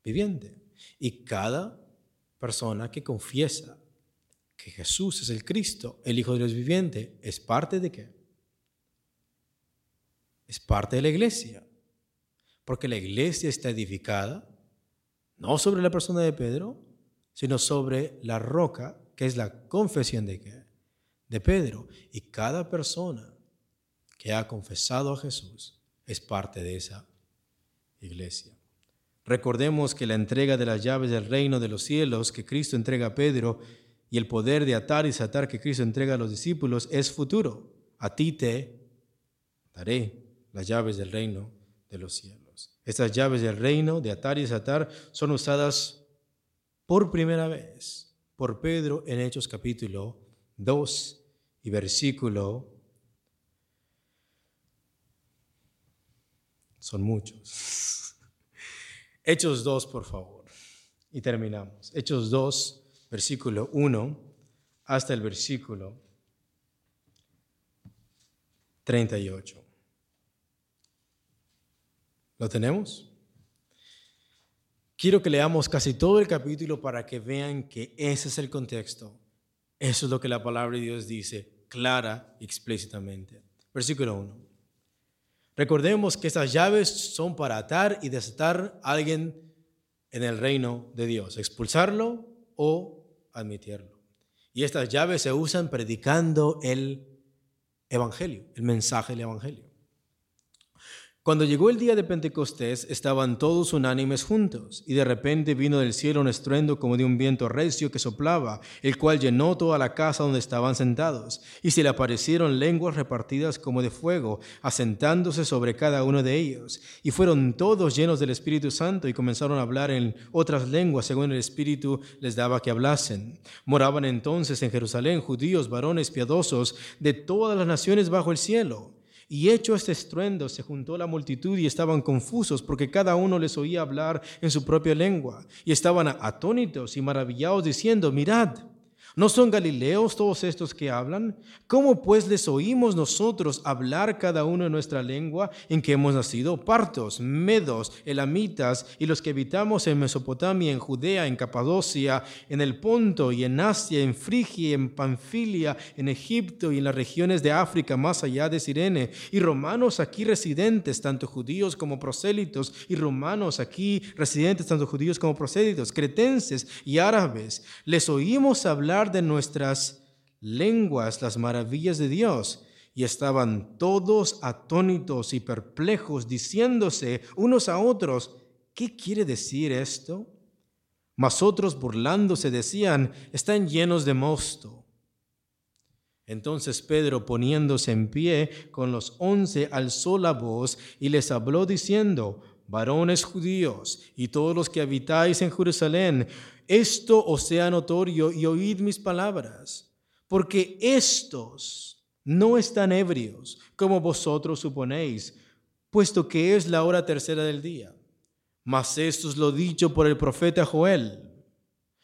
viviente. Y cada persona que confiesa que Jesús es el Cristo, el Hijo de Dios viviente, es parte de qué? Es parte de la iglesia. Porque la iglesia está edificada no sobre la persona de Pedro, sino sobre la roca, que es la confesión de qué? De Pedro. Y cada persona que ha confesado a Jesús es parte de esa iglesia. Recordemos que la entrega de las llaves del reino de los cielos que Cristo entrega a Pedro y el poder de atar y desatar que Cristo entrega a los discípulos es futuro. A ti te daré las llaves del reino de los cielos. Estas llaves del reino de atar y desatar son usadas por primera vez por Pedro en Hechos capítulo 2 y versículo Son muchos. Hechos 2, por favor. Y terminamos. Hechos 2, versículo 1 hasta el versículo 38. ¿Lo tenemos? Quiero que leamos casi todo el capítulo para que vean que ese es el contexto. Eso es lo que la palabra de Dios dice clara y explícitamente. Versículo 1. Recordemos que estas llaves son para atar y desatar a alguien en el reino de Dios, expulsarlo o admitirlo. Y estas llaves se usan predicando el evangelio, el mensaje del evangelio. Cuando llegó el día de Pentecostés, estaban todos unánimes juntos, y de repente vino del cielo un estruendo como de un viento recio que soplaba, el cual llenó toda la casa donde estaban sentados, y se le aparecieron lenguas repartidas como de fuego, asentándose sobre cada uno de ellos, y fueron todos llenos del Espíritu Santo y comenzaron a hablar en otras lenguas según el Espíritu les daba que hablasen. Moraban entonces en Jerusalén judíos, varones piadosos de todas las naciones bajo el cielo. Y hecho este estruendo, se juntó la multitud y estaban confusos porque cada uno les oía hablar en su propia lengua. Y estaban atónitos y maravillados diciendo, mirad, ¿No son galileos todos estos que hablan? ¿Cómo pues les oímos nosotros hablar cada uno en nuestra lengua en que hemos nacido? Partos, medos, elamitas y los que habitamos en Mesopotamia, en Judea, en Capadocia, en el Ponto y en Asia, en Frigia, en Panfilia, en Egipto y en las regiones de África más allá de Sirene, y romanos aquí residentes, tanto judíos como prosélitos, y romanos aquí residentes, tanto judíos como prosélitos, cretenses y árabes. Les oímos hablar de nuestras lenguas las maravillas de Dios. Y estaban todos atónitos y perplejos, diciéndose unos a otros, ¿qué quiere decir esto? Mas otros burlándose decían, están llenos de mosto. Entonces Pedro, poniéndose en pie con los once, alzó la voz y les habló diciendo, varones judíos y todos los que habitáis en Jerusalén, esto os sea notorio y oíd mis palabras, porque estos no están ebrios, como vosotros suponéis, puesto que es la hora tercera del día. Mas esto es lo dicho por el profeta Joel.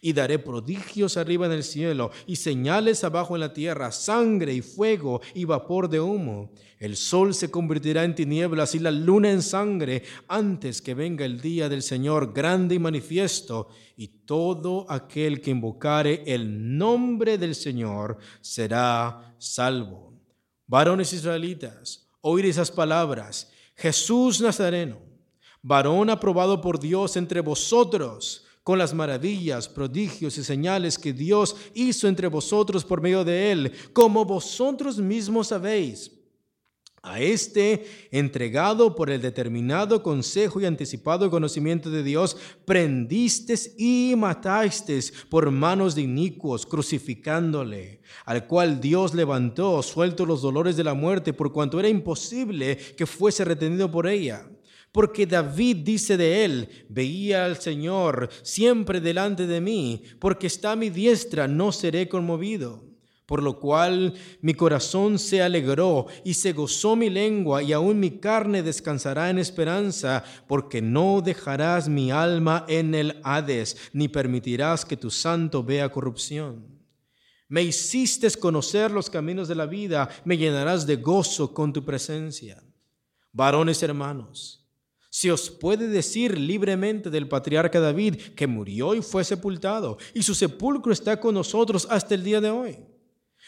Y daré prodigios arriba en el cielo y señales abajo en la tierra, sangre y fuego y vapor de humo. El sol se convertirá en tinieblas y la luna en sangre antes que venga el día del Señor grande y manifiesto. Y todo aquel que invocare el nombre del Señor será salvo. Varones israelitas, oír esas palabras. Jesús Nazareno, varón aprobado por Dios entre vosotros con las maravillas, prodigios y señales que Dios hizo entre vosotros por medio de él, como vosotros mismos sabéis. A este, entregado por el determinado consejo y anticipado conocimiento de Dios, prendistes y matastes por manos de inicuos, crucificándole, al cual Dios levantó, suelto los dolores de la muerte, por cuanto era imposible que fuese retenido por ella porque David dice de él, veía al Señor siempre delante de mí, porque está a mi diestra, no seré conmovido. Por lo cual mi corazón se alegró y se gozó mi lengua y aún mi carne descansará en esperanza, porque no dejarás mi alma en el Hades, ni permitirás que tu santo vea corrupción. Me hiciste conocer los caminos de la vida, me llenarás de gozo con tu presencia. Varones hermanos, se os puede decir libremente del patriarca David que murió y fue sepultado, y su sepulcro está con nosotros hasta el día de hoy.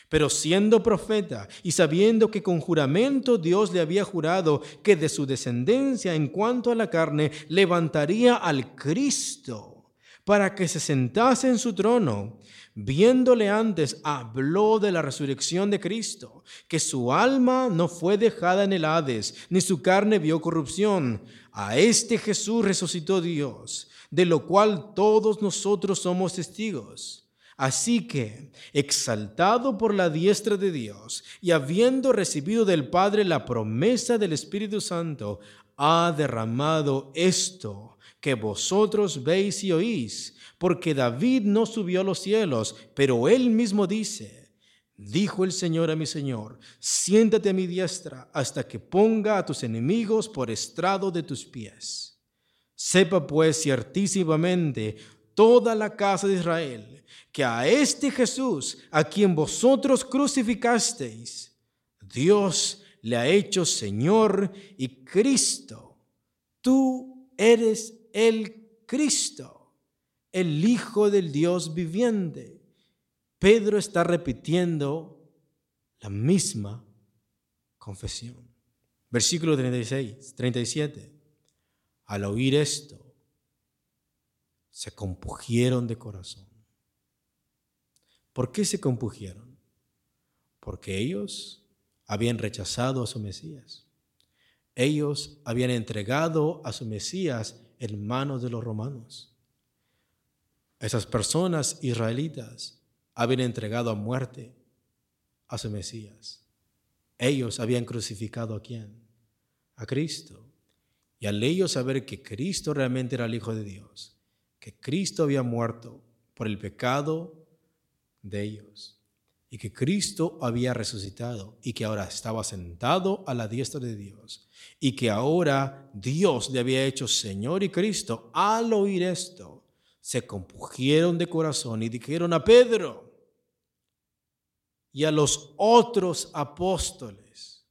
Pero siendo profeta y sabiendo que con juramento Dios le había jurado que de su descendencia en cuanto a la carne levantaría al Cristo para que se sentase en su trono, viéndole antes, habló de la resurrección de Cristo, que su alma no fue dejada en el Hades, ni su carne vio corrupción. A este Jesús resucitó Dios, de lo cual todos nosotros somos testigos. Así que, exaltado por la diestra de Dios y habiendo recibido del Padre la promesa del Espíritu Santo, ha derramado esto que vosotros veis y oís porque David no subió a los cielos, pero él mismo dice, dijo el Señor a mi Señor, siéntate a mi diestra hasta que ponga a tus enemigos por estrado de tus pies. Sepa pues ciertísimamente toda la casa de Israel que a este Jesús, a quien vosotros crucificasteis, Dios le ha hecho Señor y Cristo. Tú eres el Cristo el Hijo del Dios viviente. Pedro está repitiendo la misma confesión. Versículo 36, 37. Al oír esto, se compugieron de corazón. ¿Por qué se compugieron? Porque ellos habían rechazado a su Mesías. Ellos habían entregado a su Mesías en manos de los romanos. Esas personas israelitas habían entregado a muerte a su Mesías. Ellos habían crucificado a quién? A Cristo. Y al ellos saber que Cristo realmente era el Hijo de Dios, que Cristo había muerto por el pecado de ellos, y que Cristo había resucitado y que ahora estaba sentado a la diestra de Dios, y que ahora Dios le había hecho Señor y Cristo, al oír esto, se compugieron de corazón y dijeron a Pedro, y a los otros apóstoles,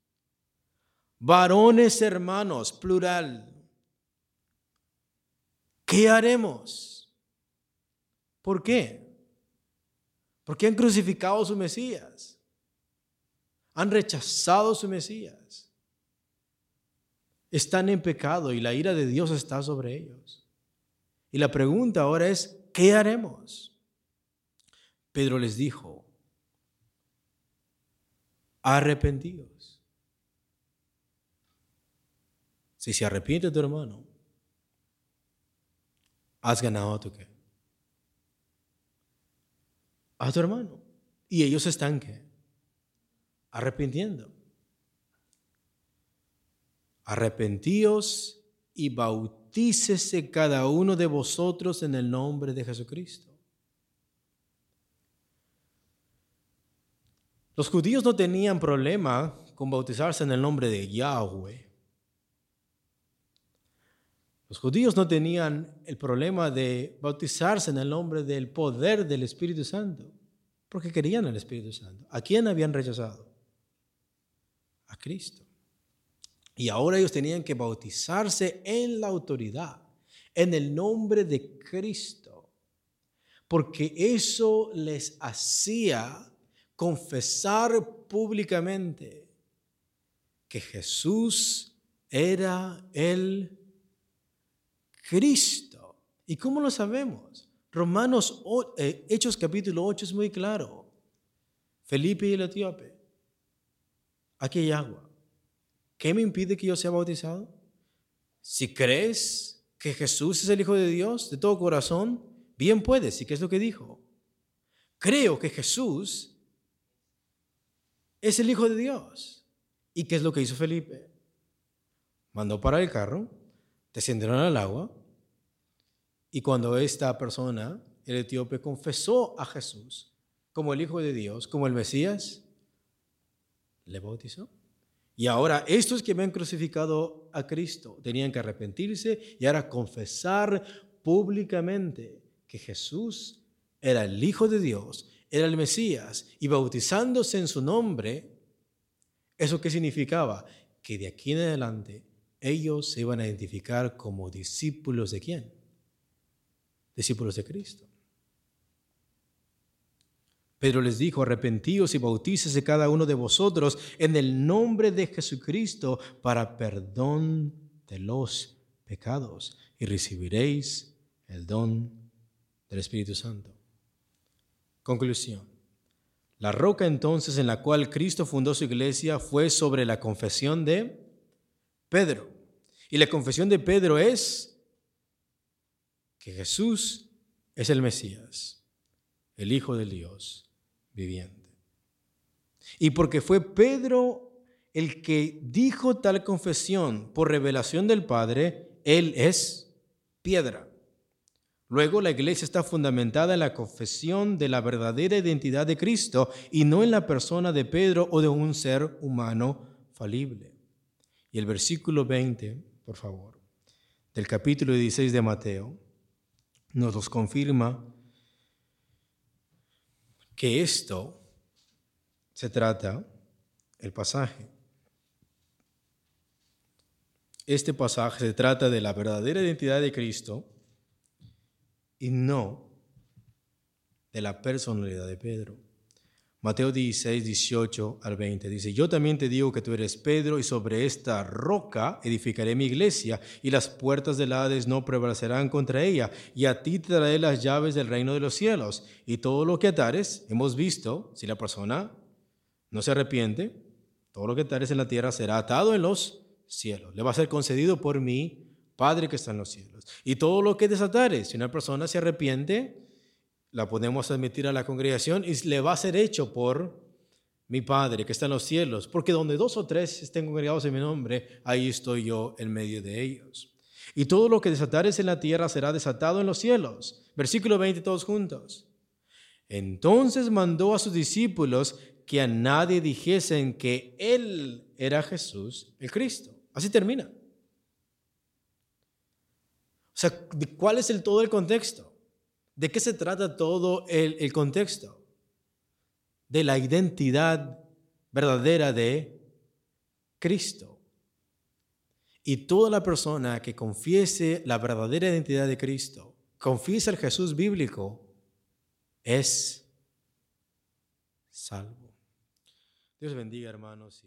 varones hermanos, plural, ¿qué haremos? ¿Por qué? Porque han crucificado a su Mesías, han rechazado su Mesías, están en pecado y la ira de Dios está sobre ellos. Y la pregunta ahora es, ¿qué haremos? Pedro les dijo, arrepentidos. Si se arrepiente tu hermano, has ganado a tu qué? A tu hermano. Y ellos están qué? Arrepintiendo. Arrepentíos y bautícese cada uno de vosotros en el nombre de Jesucristo Los judíos no tenían problema con bautizarse en el nombre de Yahweh. Los judíos no tenían el problema de bautizarse en el nombre del poder del Espíritu Santo, porque querían el Espíritu Santo. ¿A quién habían rechazado? A Cristo. Y ahora ellos tenían que bautizarse en la autoridad, en el nombre de Cristo, porque eso les hacía confesar públicamente que Jesús era el Cristo. ¿Y cómo lo sabemos? Romanos, eh, Hechos capítulo 8 es muy claro. Felipe y el etíope, aquí hay agua. ¿Qué me impide que yo sea bautizado? Si crees que Jesús es el Hijo de Dios de todo corazón, bien puedes. ¿Y qué es lo que dijo? Creo que Jesús es el Hijo de Dios. ¿Y qué es lo que hizo Felipe? Mandó parar el carro, descendieron al agua, y cuando esta persona, el etíope, confesó a Jesús como el Hijo de Dios, como el Mesías, le bautizó. Y ahora estos que me han crucificado a Cristo tenían que arrepentirse y ahora confesar públicamente que Jesús era el Hijo de Dios era el Mesías y bautizándose en su nombre, ¿eso qué significaba? Que de aquí en adelante ellos se iban a identificar como discípulos de quién? Discípulos de Cristo. Pedro les dijo, arrepentíos y bautícese cada uno de vosotros en el nombre de Jesucristo para perdón de los pecados y recibiréis el don del Espíritu Santo. Conclusión. La roca entonces en la cual Cristo fundó su iglesia fue sobre la confesión de Pedro. Y la confesión de Pedro es que Jesús es el Mesías, el Hijo de Dios viviente. Y porque fue Pedro el que dijo tal confesión por revelación del Padre, Él es piedra. Luego, la iglesia está fundamentada en la confesión de la verdadera identidad de Cristo y no en la persona de Pedro o de un ser humano falible. Y el versículo 20, por favor, del capítulo 16 de Mateo, nos los confirma que esto se trata, el pasaje, este pasaje se trata de la verdadera identidad de Cristo y no de la personalidad de Pedro. Mateo 16, 18 al 20 dice, yo también te digo que tú eres Pedro y sobre esta roca edificaré mi iglesia y las puertas del Hades no prevalecerán contra ella y a ti te daré las llaves del reino de los cielos y todo lo que atares, hemos visto, si la persona no se arrepiente, todo lo que atares en la tierra será atado en los cielos, le va a ser concedido por mi Padre que está en los cielos. Y todo lo que desatares, si una persona se arrepiente, la podemos admitir a la congregación y le va a ser hecho por mi Padre que está en los cielos, porque donde dos o tres estén congregados en mi nombre, ahí estoy yo en medio de ellos. Y todo lo que desatares en la tierra será desatado en los cielos. Versículo 20 todos juntos. Entonces mandó a sus discípulos que a nadie dijesen que Él era Jesús, el Cristo. Así termina. O sea, ¿cuál es el todo el contexto? ¿De qué se trata todo el, contexto? De la identidad verdadera de Cristo. Y toda la persona que confiese la verdadera identidad de Cristo, confiesa el Jesús bíblico, es salvo. Dios bendiga, hermanos.